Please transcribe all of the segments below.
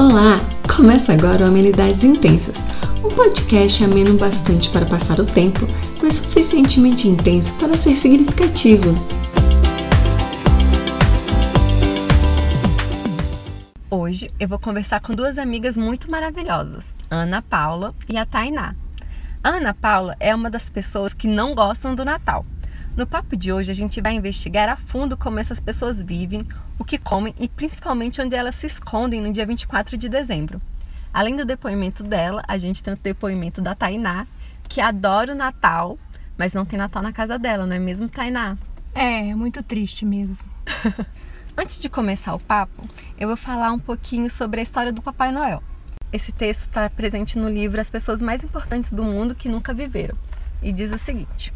Olá! Começa agora o Amenidades Intensas, um podcast ameno bastante para passar o tempo, mas suficientemente intenso para ser significativo. Hoje eu vou conversar com duas amigas muito maravilhosas, Ana Paula e a Tainá. A Ana Paula é uma das pessoas que não gostam do Natal. No papo de hoje a gente vai investigar a fundo como essas pessoas vivem, o que comem e principalmente onde elas se escondem no dia 24 de dezembro. Além do depoimento dela, a gente tem o depoimento da Tainá, que adora o Natal, mas não tem Natal na casa dela, não é mesmo, Tainá? É, é muito triste mesmo. Antes de começar o papo, eu vou falar um pouquinho sobre a história do Papai Noel. Esse texto está presente no livro As Pessoas Mais Importantes do Mundo que Nunca Viveram e diz o seguinte: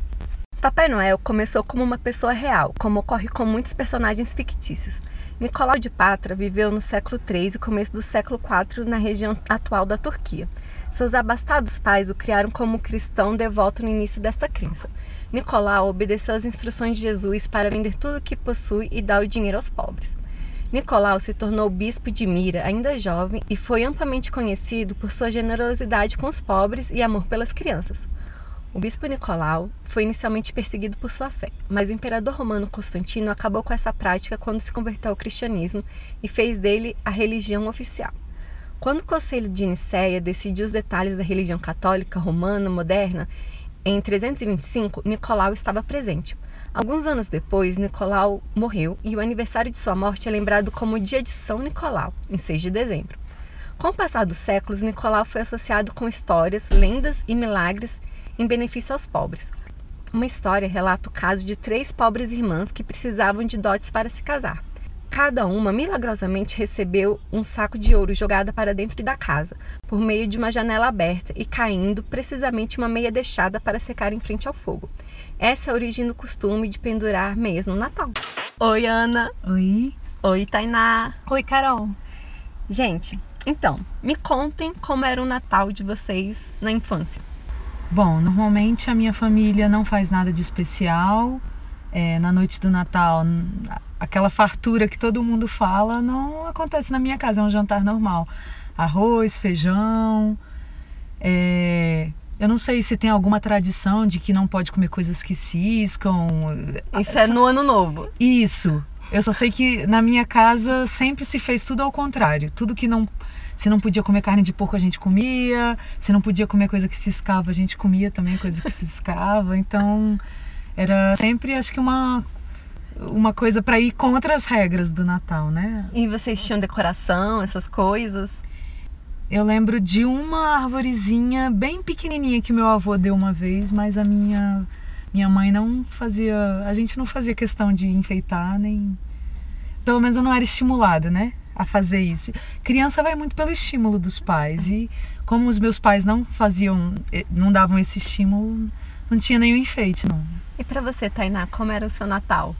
Papai Noel começou como uma pessoa real, como ocorre com muitos personagens fictícios. Nicolau de Patra viveu no século III e começo do século IV na região atual da Turquia. Seus abastados pais o criaram como cristão devoto no início desta crença. Nicolau obedeceu às instruções de Jesus para vender tudo o que possui e dar o dinheiro aos pobres. Nicolau se tornou bispo de Mira ainda jovem e foi amplamente conhecido por sua generosidade com os pobres e amor pelas crianças. O bispo Nicolau foi inicialmente perseguido por sua fé, mas o imperador romano Constantino acabou com essa prática quando se converteu ao cristianismo e fez dele a religião oficial. Quando o Conselho de Nicéia decidiu os detalhes da religião católica romana moderna, em 325, Nicolau estava presente. Alguns anos depois, Nicolau morreu e o aniversário de sua morte é lembrado como o Dia de São Nicolau, em 6 de dezembro. Com o passar dos séculos, Nicolau foi associado com histórias, lendas e milagres em benefício aos pobres. Uma história relata o caso de três pobres irmãs que precisavam de dotes para se casar. Cada uma milagrosamente recebeu um saco de ouro jogado para dentro da casa, por meio de uma janela aberta e caindo precisamente uma meia deixada para secar em frente ao fogo. Essa é a origem do costume de pendurar meias no Natal. Oi, Ana. Oi. Oi, Tainá. Oi, Carol. Gente, então, me contem como era o Natal de vocês na infância. Bom, normalmente a minha família não faz nada de especial. É, na noite do Natal, aquela fartura que todo mundo fala não acontece na minha casa, é um jantar normal. Arroz, feijão. É, eu não sei se tem alguma tradição de que não pode comer coisas que ciscam. Isso é no ano novo. Isso. Eu só sei que na minha casa sempre se fez tudo ao contrário. Tudo que não se não podia comer carne de porco, a gente comia. Se não podia comer coisa que se escava, a gente comia também coisa que se escava. Então, era sempre, acho que uma uma coisa para ir contra as regras do Natal, né? E vocês tinham decoração, essas coisas? Eu lembro de uma arvorezinha bem pequenininha que meu avô deu uma vez, mas a minha minha mãe não fazia, a gente não fazia questão de enfeitar nem pelo menos eu não era estimulada, né? A fazer isso. Criança vai muito pelo estímulo dos pais e como os meus pais não faziam, eh, não davam esse estímulo, não tinha nenhum enfeite, não. E para você, Tainá, como era o seu Natal?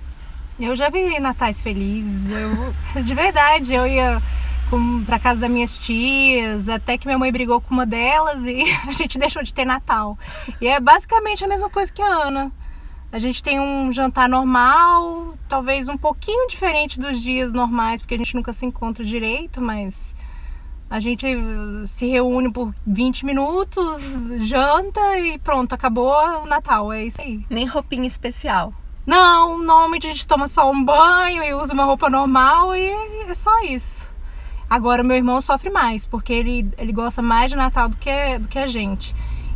Eu já vi natais felizes. Eu, de verdade, eu ia para casa das minhas tias, até que minha mãe brigou com uma delas e a gente deixou de ter Natal. E é basicamente a mesma coisa que a Ana. A gente tem um jantar normal, talvez um pouquinho diferente dos dias normais, porque a gente nunca se encontra direito, mas a gente se reúne por 20 minutos, janta e pronto, acabou o Natal. É isso aí. Nem roupinha especial. Não, normalmente a gente toma só um banho e usa uma roupa normal e é só isso. Agora meu irmão sofre mais, porque ele, ele gosta mais de Natal do que, do que a gente.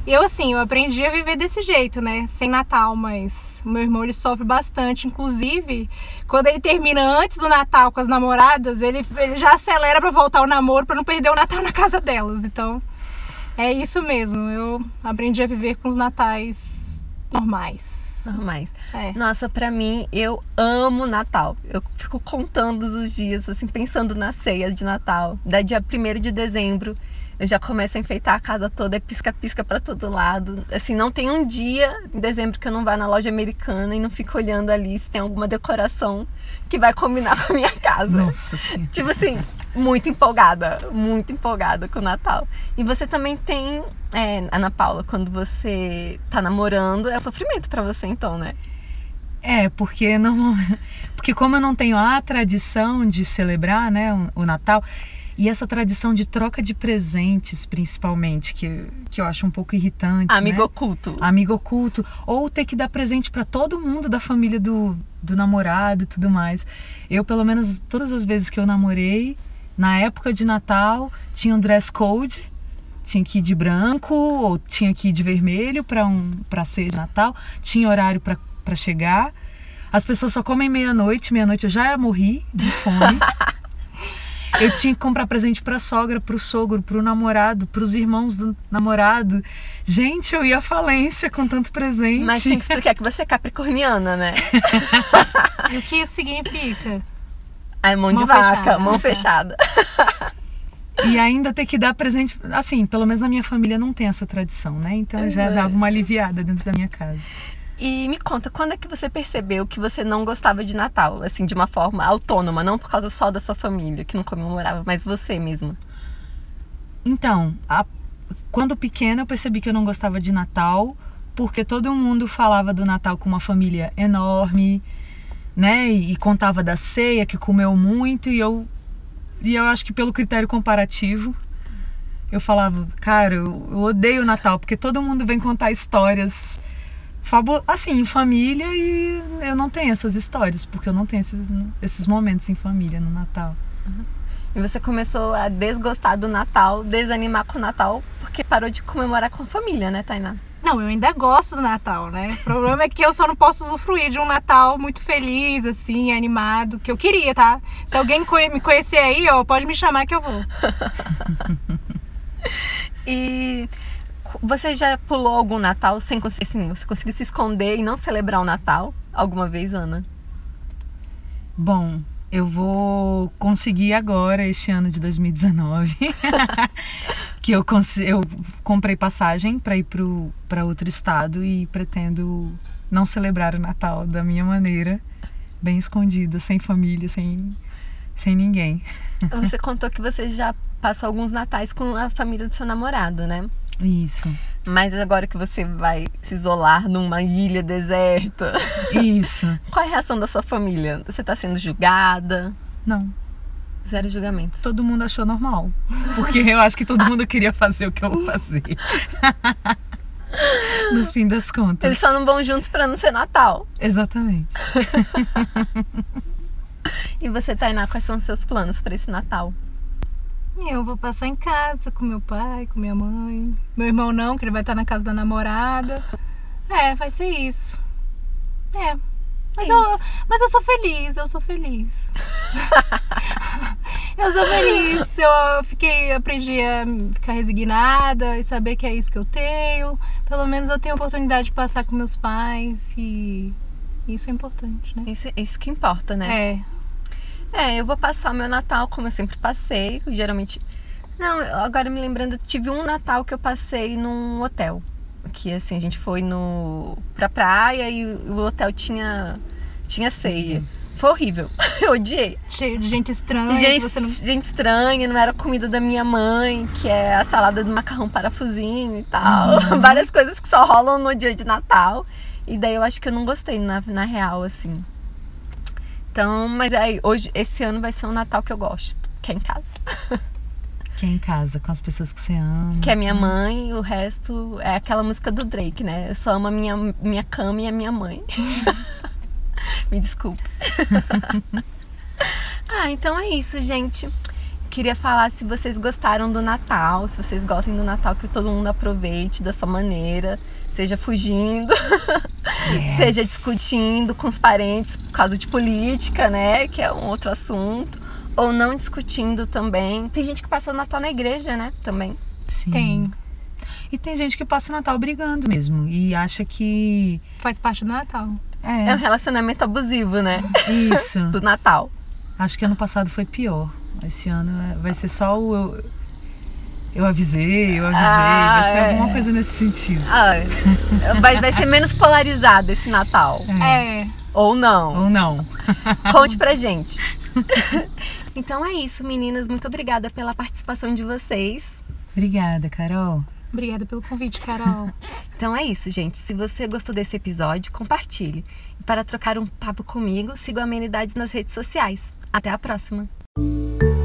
Eu, assim, eu aprendi a viver desse jeito, né? Sem Natal, mas o meu irmão ele sofre bastante. Inclusive, quando ele termina antes do Natal com as namoradas, ele, ele já acelera para voltar ao namoro para não perder o Natal na casa delas. Então, é isso mesmo. Eu aprendi a viver com os natais normais. Normais. É. Nossa, para mim, eu amo Natal. Eu fico contando os dias, assim, pensando na ceia de Natal, da dia 1 de dezembro eu já começo a enfeitar a casa toda, é pisca-pisca para todo lado. Assim, não tem um dia em dezembro que eu não vá na loja americana e não fico olhando ali se tem alguma decoração que vai combinar com a minha casa. Nossa, sim. Tipo assim, muito empolgada, muito empolgada com o Natal. E você também tem, é, Ana Paula, quando você tá namorando, é um sofrimento para você então, né? É, porque não, porque como eu não tenho a tradição de celebrar, né, o Natal, E essa tradição de troca de presentes, principalmente, que, que eu acho um pouco irritante. Amigo né? oculto. Amigo oculto. Ou ter que dar presente para todo mundo da família do, do namorado e tudo mais. Eu, pelo menos, todas as vezes que eu namorei, na época de Natal, tinha um dress code. Tinha que ir de branco ou tinha que ir de vermelho para um, pra ser de Natal. Tinha horário para chegar. As pessoas só comem meia-noite. Meia-noite eu já morri de fome. Eu tinha que comprar presente pra sogra, pro sogro, pro namorado, pros irmãos do namorado. Gente, eu ia à falência com tanto presente. Mas tem que explicar que você é capricorniana, né? E o que isso significa? Aí mão, Mão de vaca, fechada. mão fechada. E ainda ter que dar presente. Assim, pelo menos na minha família não tem essa tradição, né? Então já É. dava uma aliviada dentro da minha casa. E me conta, quando é que você percebeu que você não gostava de Natal, assim, de uma forma autônoma, não por causa só da sua família, que não comemorava, mas você mesma? Então, a- quando pequena eu percebi que eu não gostava de Natal, porque todo mundo falava do Natal com uma família enorme, né? E, contava da ceia que comeu muito e eu e eu acho que pelo critério comparativo eu falava, cara, eu, eu odeio o Natal porque todo mundo vem contar histórias fabu assim, em família e eu não tenho essas histórias, porque eu não tenho esses, esses momentos em família no Natal. E você começou a desgostar do Natal, desanimar com o Natal, porque parou de comemorar com a família, né, Tainá? Não, eu ainda gosto do Natal, né? O problema é que eu só não posso usufruir de um Natal muito feliz, assim, animado, que eu queria, tá? Se alguém me conhecer aí, ó, pode me chamar que eu vou. E você já pulou algum Natal sem conseguir, assim, você conseguiu se esconder e não celebrar o Natal alguma vez, Ana? Bom, eu vou conseguir agora, este ano de 2019, que eu, eu comprei passagem para ir para outro estado e pretendo não celebrar o Natal da minha maneira, bem escondida, sem família, sem, sem ninguém. Você contou que você já passou alguns natais com a família do seu namorado, né? Isso, Mas agora que você vai se isolar numa ilha deserta, isso. qual é a reação da sua família? Você tá sendo julgada? Não, Zero julgamentos. todo mundo achou normal, porque eu acho que todo mundo queria fazer o que eu vou fazer. No fim das contas. Eles só não vão juntos pra não ser Natal. Exatamente. E você, Tainá, quais são os seus planos pra esse Natal? Eu vou passar em casa com meu pai, com minha mãe. Meu irmão não, que ele vai estar na casa da namorada. É, vai ser isso. É. Mas, É eu, mas eu sou feliz, eu sou feliz. eu sou feliz. Eu fiquei, aprendi a ficar resignada e saber que é isso que eu tenho. Pelo menos eu tenho a oportunidade de passar com meus pais e isso é importante, né? Isso, isso que importa, né? É. É, eu vou passar o meu Natal como eu sempre passei. eu Geralmente. Não, agora me lembrando, tive um Natal que eu passei num hotel. Que assim, a gente foi no pra praia e o hotel tinha tinha ceia. Foi horrível. Eu odiei. Cheio de gente estranha. Gente, não... gente estranha, não era comida da minha mãe, que é a salada do macarrão parafusinho e tal. Uhum. Várias coisas que só rolam no dia de Natal. E daí eu acho que eu não gostei na, na real, assim. Então, mas aí, hoje, esse ano vai ser um Natal que eu gosto, que é em casa. Que é em casa, com as pessoas que você ama. Que é minha mãe, o resto é aquela música do Drake, né? Eu só amo a minha, minha cama e a minha mãe. Me desculpa. ah, então é isso, gente. Queria falar se vocês gostaram do Natal, se vocês gostam do Natal, que todo mundo aproveite da sua maneira, seja fugindo, Yes. seja discutindo com os parentes por causa de política, né? Que é um outro assunto. Ou não discutindo também. Tem gente que passa o Natal na igreja, né? Também. Sim. Tem. E tem gente que passa o Natal brigando mesmo. E acha que. Faz parte do Natal. É um É, relacionamento abusivo, né? isso. Do Natal. Acho que ano passado foi pior. Esse ano é- vai ser só o. Eu, eu avisei, eu avisei. Ah, vai ser é. alguma coisa nesse sentido. Ah, vai, vai ser menos polarizado esse Natal. É. É. Ou não. Ou não. Conte pra gente. então é isso, meninas. Muito obrigada pela participação de vocês. Obrigada, Carol. Obrigada pelo convite, Carol. Então é isso, gente. Se você gostou desse episódio, compartilhe. E para trocar um papo comigo, siga o Amenidades nas redes sociais. Até a próxima! Thank you.